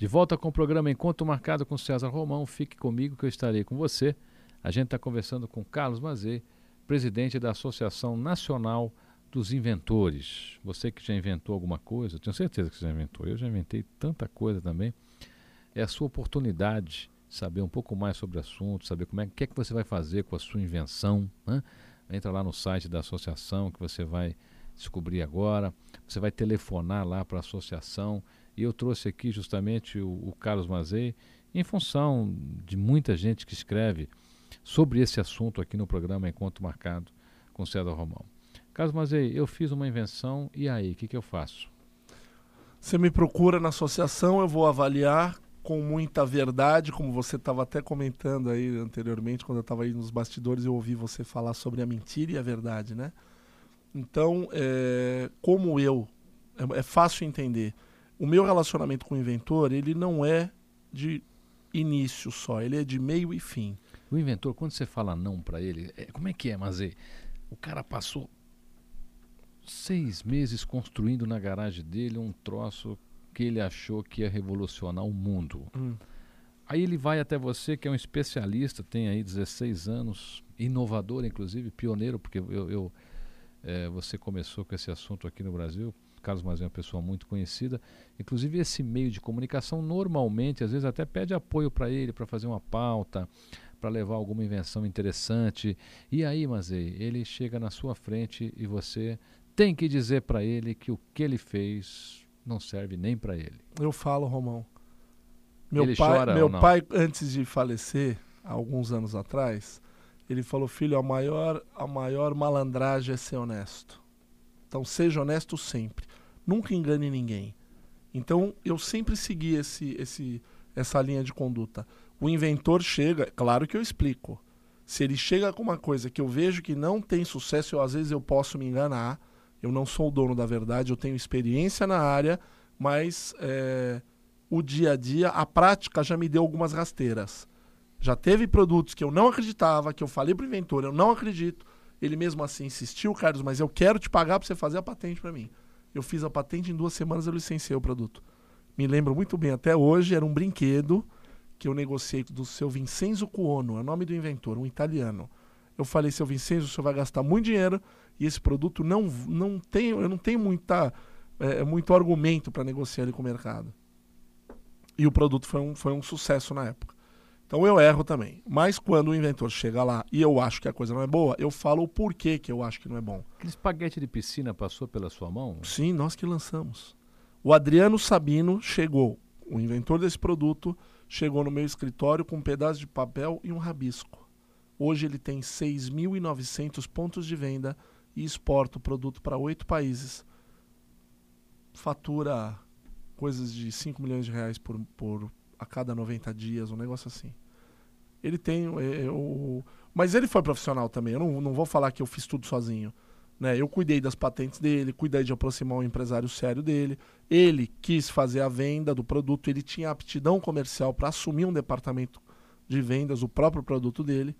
De volta com o programa Encontro Marcado com César Romão. Fique comigo que eu estarei com você. A gente está conversando com Carlos Mazei, presidente da Associação Nacional dos Inventores. Você que já inventou alguma coisa, tenho certeza que você já inventou. Eu já inventei tanta coisa também. É a sua oportunidade de saber um pouco mais sobre o assunto, saber como é que, é que você vai fazer com a sua invenção. Né? Entra lá no site da associação que você vai descobrir agora. Você vai telefonar lá para a associação e eu trouxe aqui justamente o, o Carlos Mazei, em função de muita gente que escreve sobre esse assunto aqui no programa Encontro Marcado com César Romão. Carlos Mazei, eu fiz uma invenção e aí, o que, que eu faço? Você me procura na associação, eu vou avaliar com muita verdade, como você estava até comentando aí anteriormente, quando eu estava aí nos bastidores, eu ouvi você falar sobre a mentira e a verdade, né? Então, é, como eu, é, é fácil entender o meu relacionamento com o inventor, ele não é de início só, ele é de meio e fim. O inventor, quando você fala não para ele, é, como é que é, Mazê? O cara passou seis meses construindo na garagem dele um troço que ele achou que ia revolucionar o mundo. Hum. Aí ele vai até você, que é um especialista, tem aí 16 anos, inovador, inclusive, pioneiro, porque eu, eu é, você começou com esse assunto aqui no Brasil, Carlos Mazé é uma pessoa muito conhecida. Inclusive, esse meio de comunicação normalmente, às vezes, até pede apoio para ele, para fazer uma pauta, para levar alguma invenção interessante. E aí, Mazé, ele chega na sua frente e você tem que dizer para ele que o que ele fez não serve nem para ele. Eu falo, Romão. Meu ele pai, meu pai, antes de falecer, alguns anos atrás, ele falou: Filho, a maior, a maior malandragem é ser honesto. Então, seja honesto sempre. Nunca engane ninguém. Então, eu sempre segui esse, esse, essa linha de conduta. O inventor chega, claro que eu explico. Se ele chega com uma coisa que eu vejo que não tem sucesso, eu, às vezes eu posso me enganar. Eu não sou o dono da verdade, eu tenho experiência na área, mas é, o dia a dia, a prática já me deu algumas rasteiras. Já teve produtos que eu não acreditava, que eu falei para o inventor, eu não acredito. Ele mesmo assim insistiu, Carlos, mas eu quero te pagar para você fazer a patente para mim. Eu fiz a patente em duas semanas, eu licenciei o produto. Me lembro muito bem, até hoje era um brinquedo que eu negociei do seu Vincenzo Cuono, é o nome do inventor, um italiano. Eu falei, seu Vincenzo, o senhor vai gastar muito dinheiro e esse produto não, não tem, eu não tenho muita, é, muito argumento para negociar ele com o mercado. E o produto foi um, foi um sucesso na época. Então eu erro também. Mas quando o inventor chega lá e eu acho que a coisa não é boa, eu falo o porquê que eu acho que não é bom. Aquele espaguete de piscina passou pela sua mão? Sim, nós que lançamos. O Adriano Sabino chegou, o inventor desse produto, chegou no meu escritório com um pedaço de papel e um rabisco. Hoje ele tem 6.900 pontos de venda e exporta o produto para oito países. Fatura coisas de 5 milhões de reais por, por, a cada 90 dias, um negócio assim. Ele tem é, é, o... Mas ele foi profissional também. Eu não, não vou falar que eu fiz tudo sozinho. Né? Eu cuidei das patentes dele, cuidei de aproximar um empresário sério dele. Ele quis fazer a venda do produto, ele tinha aptidão comercial para assumir um departamento de vendas, o próprio produto dele.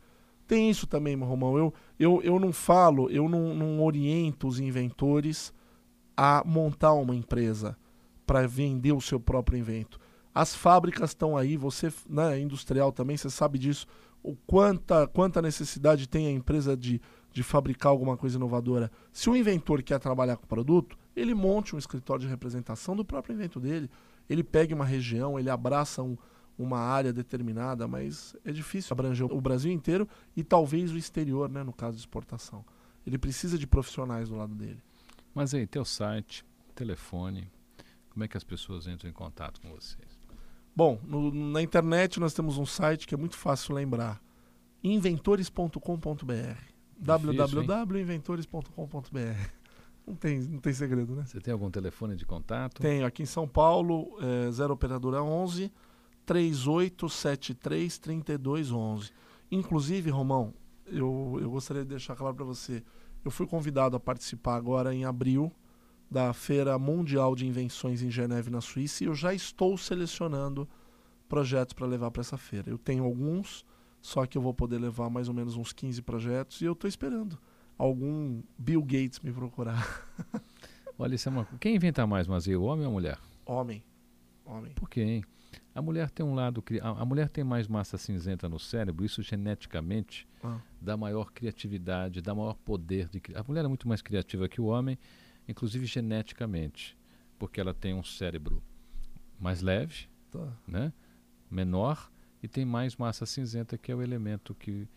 Tem isso também, Romão. Eu, eu, eu não falo, eu não, não oriento os inventores a montar uma empresa para vender o seu próprio invento. As fábricas estão aí, você, né, industrial também, você sabe disso. O quanta, quanta necessidade tem a empresa de, de fabricar alguma coisa inovadora. Se o inventor quer trabalhar com produto, ele monte um escritório de representação do próprio invento dele. Ele pegue uma região, ele abraça um, uma área determinada, mas é difícil abranger o Brasil inteiro e talvez o exterior, né, no caso de exportação. Ele precisa de profissionais do lado dele. Mas aí, teu site, telefone, como é que as pessoas entram em contato com vocês? Bom, no, na internet nós temos um site que é muito fácil lembrar. inventores.com.br www.inventores.com.br não tem, não tem segredo, né? Você tem algum telefone de contato? Tenho. Aqui em São Paulo, é, 0 operadora 11 3873 3211. Inclusive, Romão, eu, eu gostaria de deixar claro para você. Eu fui convidado a participar agora em abril da Feira Mundial de Invenções em Geneve, na Suíça, e eu já estou selecionando projetos para levar para essa feira. Eu tenho alguns, só que eu vou poder levar mais ou menos uns 15 projetos e eu estou esperando algum Bill Gates me procurar. Olha, isso é uma... quem inventa mais, Mazia, o homem ou a mulher? Homem. homem. Por quê, hein? A mulher tem um lado. A mulher tem mais massa cinzenta no cérebro, isso geneticamente ah. dá maior criatividade, dá maior poder de. A mulher é muito mais criativa que o homem, inclusive geneticamente, porque ela tem um cérebro mais leve, tá. né? menor e tem mais massa cinzenta, que é o elemento que,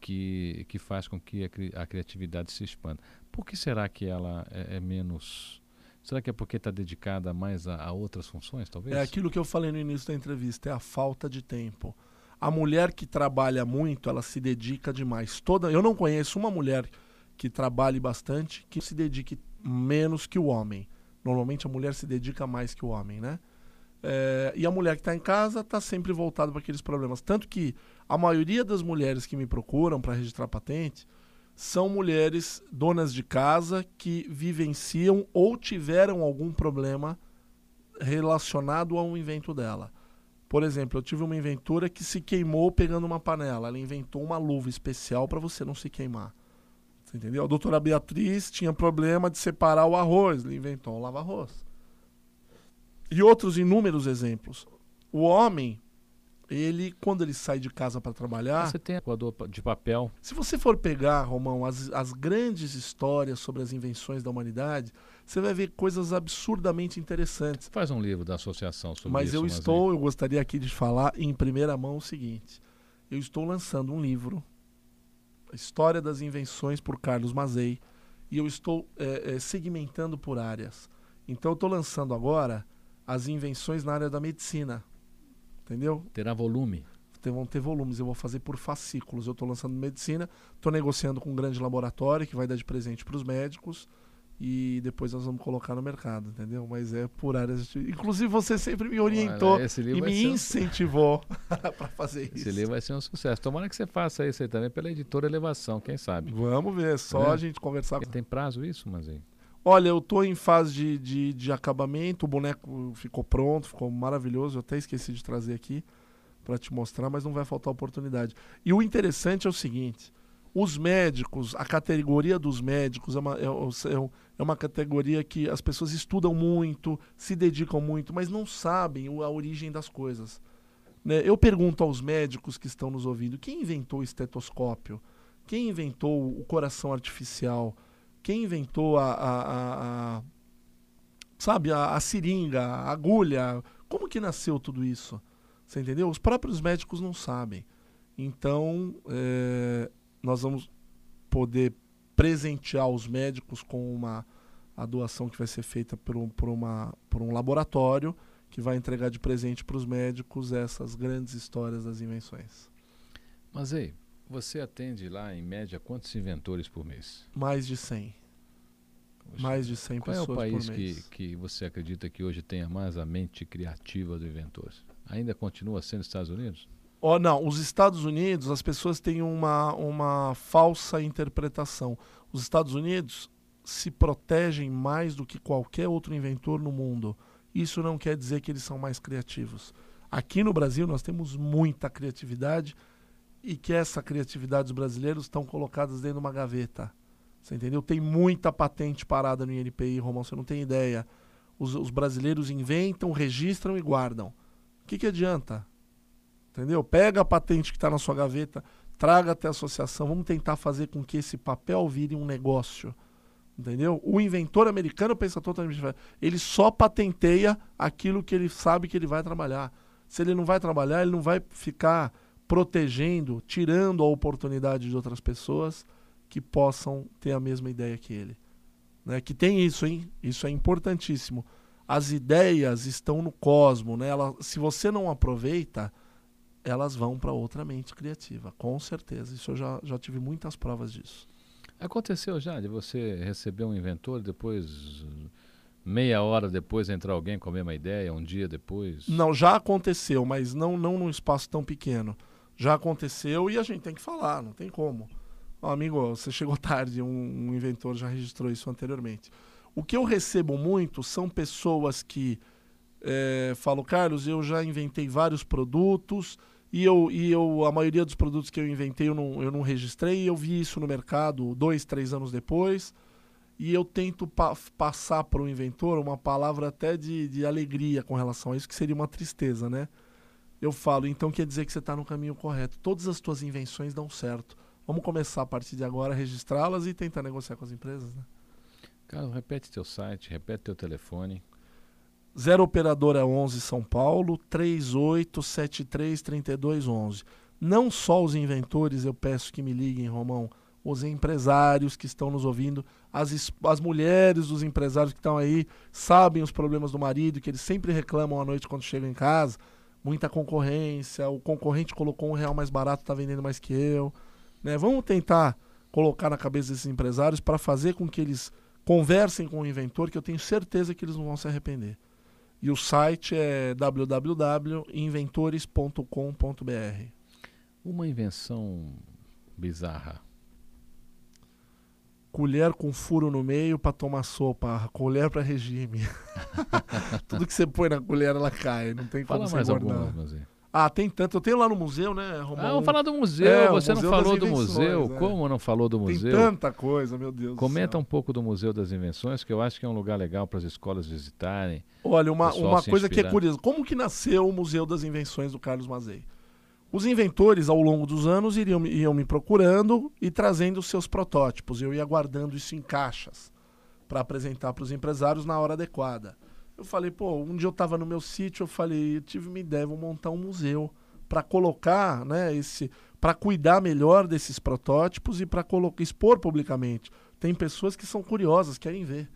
que, que faz com que a, a criatividade se expanda. Por que será que ela é, é menos. Será que é porque está dedicada mais a, a, outras funções, talvez? É aquilo que eu falei no início da entrevista, é a falta de tempo. A mulher que trabalha muito, ela se dedica demais. Toda, eu não conheço uma mulher que trabalhe bastante que se dedique menos que o homem. Normalmente a mulher se dedica mais que o homem, né? É, e a mulher que está em casa está sempre voltada para aqueles problemas. Tanto que a maioria das mulheres que me procuram para registrar patente são mulheres donas de casa que vivenciam ou tiveram algum problema relacionado ao invento dela. Por exemplo, eu tive uma inventora que se queimou pegando uma panela. Ela inventou uma luva especial para você não se queimar. Você entendeu? A doutora Beatriz tinha problema de separar o arroz. Ela inventou um lava-arroz. E outros inúmeros exemplos. O homem, ele, quando ele sai de casa para trabalhar. Você tem coador de papel. Se você for pegar, Romão, as, as grandes histórias sobre as invenções da humanidade, você vai ver coisas absurdamente interessantes. Faz um livro da associação sobre mas isso. Eu mas eu estou, eu gostaria aqui de falar em primeira mão o seguinte: eu estou lançando um livro, História das Invenções por Carlos Mazei, e eu estou é, é, segmentando por áreas. Então eu estou lançando agora as invenções na área da medicina. Entendeu? Terá volume. Tem, vão ter volumes. Eu vou fazer por fascículos. Eu estou lançando medicina, estou negociando com um grande laboratório que vai dar de presente para os médicos e depois nós vamos colocar no mercado, entendeu? Mas é por áreas. De... Inclusive você sempre me orientou Olha, e me incentivou um... para fazer esse isso. Esse livro vai ser um sucesso. Tomara que você faça isso aí também pela editora Elevação, quem sabe? Vamos ver, só é. a gente conversar. Tem prazo isso, mas aí. Olha, eu tô em fase de, de, de, acabamento, o boneco ficou pronto, ficou maravilhoso. Eu até esqueci de trazer aqui para te mostrar, mas não vai faltar oportunidade. E o interessante é o seguinte: os médicos, a categoria dos médicos é uma, é, é, é uma categoria que as pessoas estudam muito, se dedicam muito, mas não sabem a origem das coisas. Né? Eu pergunto aos médicos que estão nos ouvindo: quem inventou o estetoscópio? Quem inventou o coração artificial? quem inventou a, a, a sabe, a, a, seringa, a agulha, como que nasceu tudo isso? Você entendeu? Os próprios médicos não sabem. Então, é, nós vamos poder presentear os médicos com uma a doação que vai ser feita por um, por uma, por um laboratório que vai entregar de presente para os médicos essas grandes histórias das invenções. Mas aí, você atende lá, em média, quantos inventores por mês? Mais de 100. Poxa, mais de 100 qual pessoas por mês. Qual é o país que, que você acredita que hoje tenha mais a mente criativa do inventor? Ainda continua sendo os Estados Unidos? Oh, não, os Estados Unidos, as pessoas têm uma, uma falsa interpretação. Os Estados Unidos se protegem mais do que qualquer outro inventor no mundo. Isso não quer dizer que eles são mais criativos. Aqui no Brasil nós temos muita criatividade e que essa criatividade dos brasileiros estão colocadas dentro de uma gaveta. Você entendeu? Tem muita patente parada no INPI, Romão, você não tem ideia. Os, os brasileiros inventam, registram e guardam. O que, que adianta? Entendeu? Pega a patente que está na sua gaveta, traga até a associação, vamos tentar fazer com que esse papel vire um negócio. Entendeu? O inventor americano pensa totalmente diferente. Ele só patenteia aquilo que ele sabe que ele vai trabalhar. Se ele não vai trabalhar, ele não vai ficar protegendo, tirando a oportunidade de outras pessoas que possam ter a mesma ideia que ele. Né? Que tem isso, hein? Isso é importantíssimo. As ideias estão no cosmo, né? Ela, se você não aproveita, elas vão para outra mente criativa, com certeza. Isso eu já, já tive muitas provas disso. Aconteceu já de você receber um inventor depois meia hora depois entrar alguém com a mesma ideia, um dia depois? Não, já aconteceu, mas não, não num espaço tão pequeno já aconteceu e a gente tem que falar, não tem como. Oh, amigo, você chegou tarde, um, um, inventor já registrou isso anteriormente. O que eu recebo muito são pessoas que é, falam, Carlos, eu já inventei vários produtos e, eu, e eu, a maioria dos produtos que eu inventei eu não, eu não registrei, eu vi isso no mercado dois, três anos depois. e eu tento pa passar para o inventor uma palavra até de, de alegria com relação a isso, que seria uma tristeza, né? Eu falo, então quer dizer que você está no caminho correto. Todas as tuas invenções dão certo. Vamos começar a partir de agora a registrá-las e tentar negociar com as empresas, né? Carlos, repete teu site, repete teu telefone. 0 operadora 11 São Paulo, 38733211. Não só os inventores, eu peço que me liguem, Romão, os empresários que estão nos ouvindo, as, as mulheres dos empresários que estão aí, sabem os problemas do marido, que eles sempre reclamam à noite quando chegam em casa. Muita concorrência, o concorrente colocou um real mais barato, está vendendo mais que eu. Né? Vamos tentar colocar na cabeça desses empresários para fazer com que eles conversem com o inventor, que eu tenho certeza que eles não vão se arrepender. E o site é www.inventores.com.br. Uma invenção bizarra colher com furo no meio para tomar sopa, colher para regime. Tudo que você põe na colher ela cai, não tem Fala como mais você algumas, Ah, tem tanto. Eu tenho lá no museu, né, Romão? Ah, vamos falar do museu. É, você museu não falou do museu. É. Como não falou do museu? Tem tanta coisa, meu Deus Comenta um pouco do Museu das Invenções, que eu acho que é um lugar legal para as escolas visitarem. Olha, uma, uma coisa que é curiosa. Como que nasceu o Museu das Invenções do Carlos Mazei? Os inventores, ao longo dos anos, iriam, iam me procurando e trazendo seus protótipos. Eu ia guardando isso em caixas para apresentar para os empresários na hora adequada. Eu falei, pô, um dia eu estava no meu sítio, eu falei, eu tive uma ideia, vou montar um museu para colocar, né, esse, para cuidar melhor desses protótipos e para expor publicamente. Tem pessoas que são curiosas, querem ver.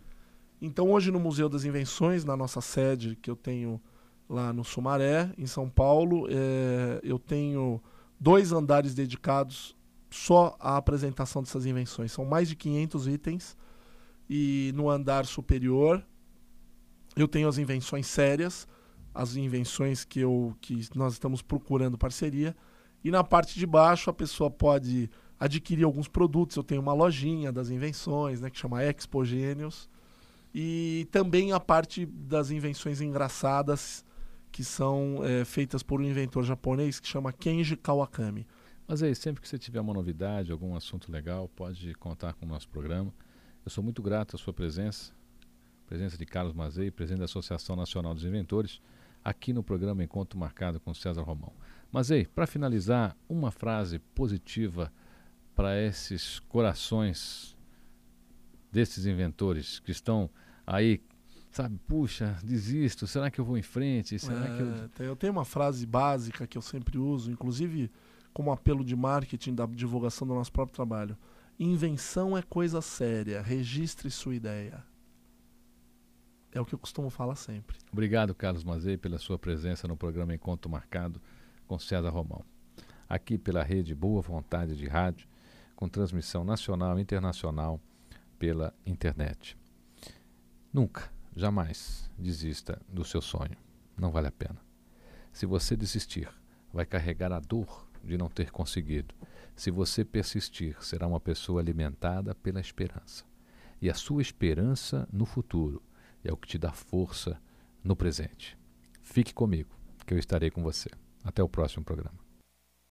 Então, hoje no Museu das Invenções, na nossa sede, que eu tenho lá no Sumaré, em São Paulo. É, eu tenho dois andares dedicados só à apresentação dessas invenções. São mais de 500 itens. E no andar superior eu tenho as invenções sérias, as invenções que, eu, que nós estamos procurando parceria. E na parte de baixo a pessoa pode adquirir alguns produtos. Eu tenho uma lojinha das invenções, né, que chama Expo Gênios. E também a parte das invenções engraçadas que são é, feitas por um inventor japonês que chama Kenji Kawakami. Mas aí, sempre que você tiver uma novidade, algum assunto legal, pode contar com o nosso programa. Eu sou muito grato à sua presença, presença de Carlos Mazei, presidente da Associação Nacional dos Inventores, aqui no programa Encontro Marcado com César Romão. Mazei, para finalizar, uma frase positiva para esses corações desses inventores que estão aí sabe, puxa, desisto, será que eu vou em frente? Será é, que eu... eu tenho uma frase básica que eu sempre uso, inclusive como apelo de marketing da divulgação do nosso próprio trabalho. Invenção é coisa séria, registre sua ideia. É o que eu costumo falar sempre. Obrigado, Carlos Mazei, pela sua presença no programa Encontro Marcado com César Romão. Aqui pela rede Boa Vontade de Rádio, com transmissão nacional e internacional pela internet. Nunca Jamais desista do seu sonho. Não vale a pena. Se você desistir, vai carregar a dor de não ter conseguido. Se você persistir, será uma pessoa alimentada pela esperança. E a sua esperança no futuro é o que te dá força no presente. Fique comigo, que eu estarei com você. Até o próximo programa.